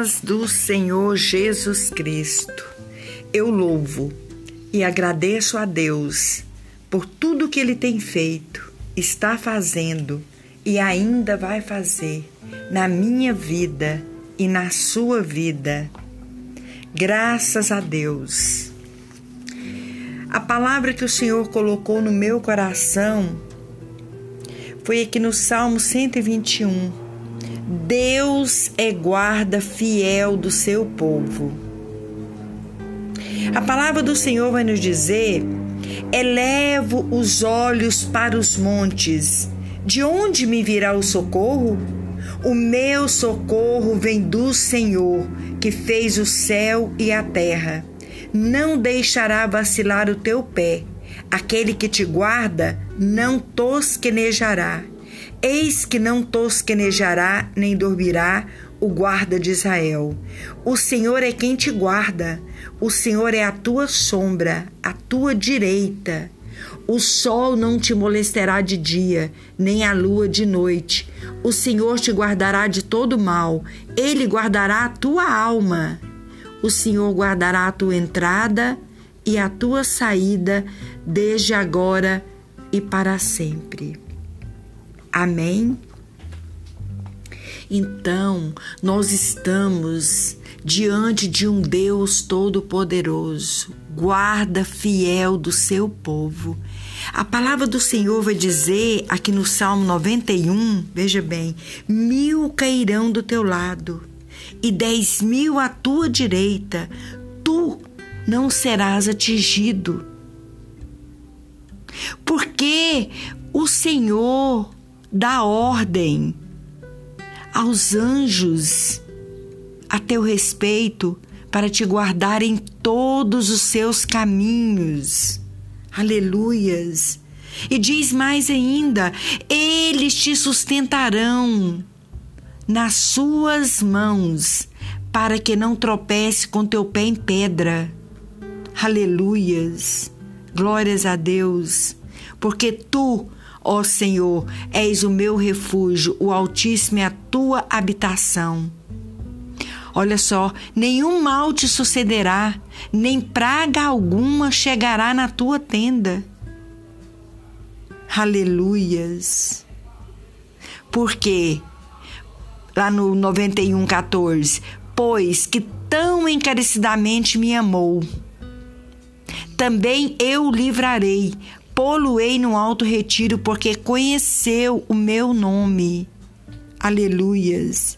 paz do Senhor Jesus Cristo. Eu louvo e agradeço a Deus por tudo que Ele tem feito, está fazendo e ainda vai fazer na minha vida e na sua vida. Graças a Deus. A palavra que o Senhor colocou no meu coração foi aqui no Salmo 121 Deus é guarda fiel do seu povo. A palavra do Senhor vai nos dizer: elevo os olhos para os montes, de onde me virá o socorro? O meu socorro vem do Senhor, que fez o céu e a terra. Não deixará vacilar o teu pé. Aquele que te guarda não tosquenejará. Eis que não tosquenejará nem dormirá o guarda de Israel. O Senhor é quem te guarda, o Senhor é a tua sombra, a tua direita. O sol não te molestará de dia, nem a lua de noite. O Senhor te guardará de todo mal, ele guardará a tua alma. O Senhor guardará a tua entrada e a tua saída, desde agora e para sempre. Amém? Então, nós estamos diante de um Deus todo-poderoso, guarda fiel do seu povo. A palavra do Senhor vai dizer aqui no Salmo 91, veja bem: mil cairão do teu lado e dez mil à tua direita, tu não serás atingido. Porque o Senhor dá ordem aos anjos a teu respeito para te guardar em todos os seus caminhos. Aleluias! E diz mais ainda: eles te sustentarão nas suas mãos, para que não tropece com teu pé em pedra. Aleluias! Glórias a Deus, porque tu Ó Senhor, és o meu refúgio, o Altíssimo é a tua habitação. Olha só, nenhum mal te sucederá, nem praga alguma chegará na tua tenda. Aleluias. Porque, lá no 91, 14, pois que tão encarecidamente me amou, também eu livrarei, poluei no alto retiro, porque conheceu o meu nome. Aleluias.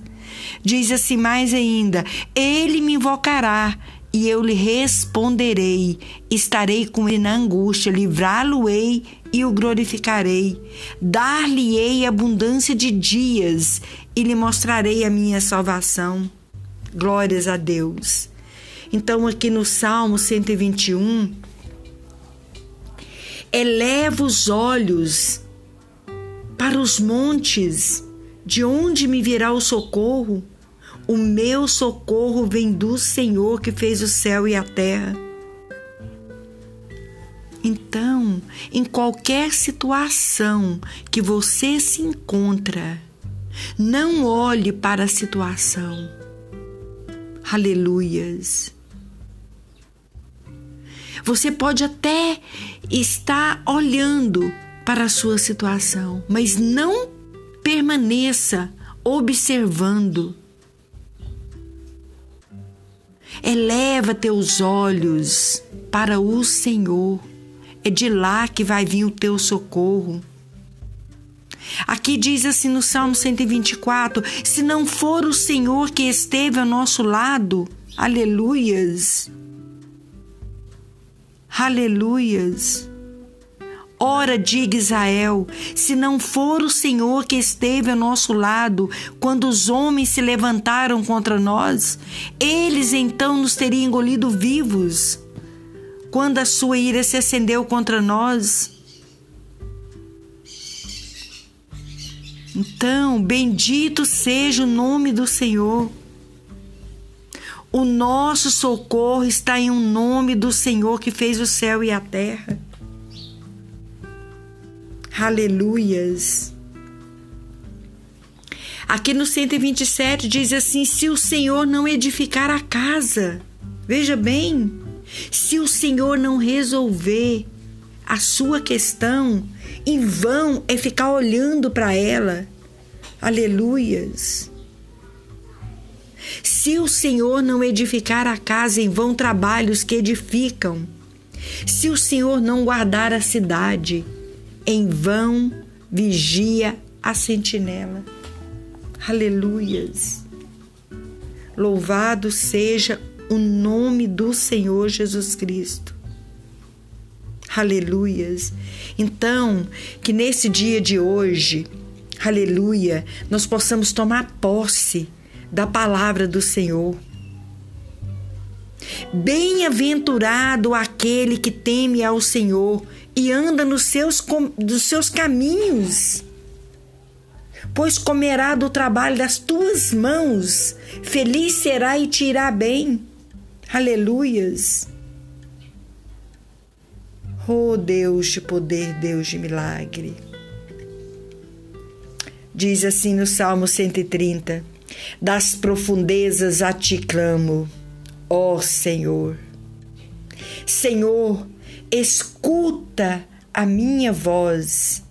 Diz assim mais ainda: Ele me invocará e eu lhe responderei. Estarei com ele na angústia, livrá-lo-ei e o glorificarei. Dar-lhe-ei abundância de dias e lhe mostrarei a minha salvação. Glórias a Deus. Então, aqui no Salmo 121, Eleva os olhos para os montes, de onde me virá o socorro? O meu socorro vem do Senhor que fez o céu e a terra. Então, em qualquer situação que você se encontra, não olhe para a situação. Aleluias. Você pode até estar olhando para a sua situação, mas não permaneça observando. Eleva teus olhos para o Senhor. É de lá que vai vir o teu socorro. Aqui diz assim no Salmo 124: se não for o Senhor que esteve ao nosso lado, aleluias Aleluias! Ora, diga Israel, se não for o Senhor que esteve ao nosso lado quando os homens se levantaram contra nós, eles então nos teriam engolido vivos. Quando a sua ira se acendeu contra nós, Então, bendito seja o nome do Senhor. O nosso socorro está em um nome do Senhor que fez o céu e a terra. Aleluias. Aqui no 127 diz assim: se o Senhor não edificar a casa, veja bem, se o Senhor não resolver a sua questão, em vão é ficar olhando para ela. Aleluias. Se o Senhor não edificar a casa, em vão trabalhos que edificam. Se o Senhor não guardar a cidade, em vão vigia a sentinela. Aleluias. Louvado seja o nome do Senhor Jesus Cristo. Aleluias. Então, que nesse dia de hoje, aleluia, nós possamos tomar posse da palavra do Senhor. Bem-aventurado aquele que teme ao Senhor e anda nos seus, seus caminhos, pois comerá do trabalho das tuas mãos, feliz será e te irá bem. Aleluias. Oh Deus de poder, Deus de milagre. Diz assim no Salmo 130: Das profundezas a ti clamo, ó Senhor. Senhor, escuta a minha voz.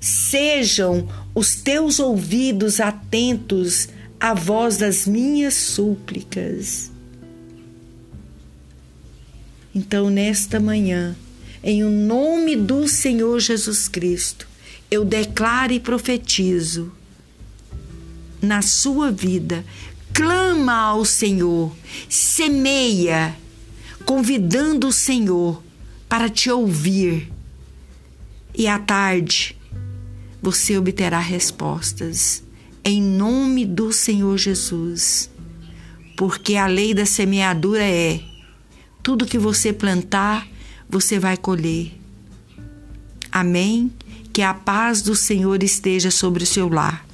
Sejam os teus ouvidos atentos à voz das minhas súplicas. Então, nesta manhã, em o nome do Senhor Jesus Cristo, eu declaro e profetizo na sua vida. Clama ao Senhor, semeia, convidando o Senhor para te ouvir. E à tarde você obterá respostas em nome do Senhor Jesus. Porque a lei da semeadura é: tudo que você plantar, você vai colher. Amém? Que a paz do Senhor esteja sobre o seu lar.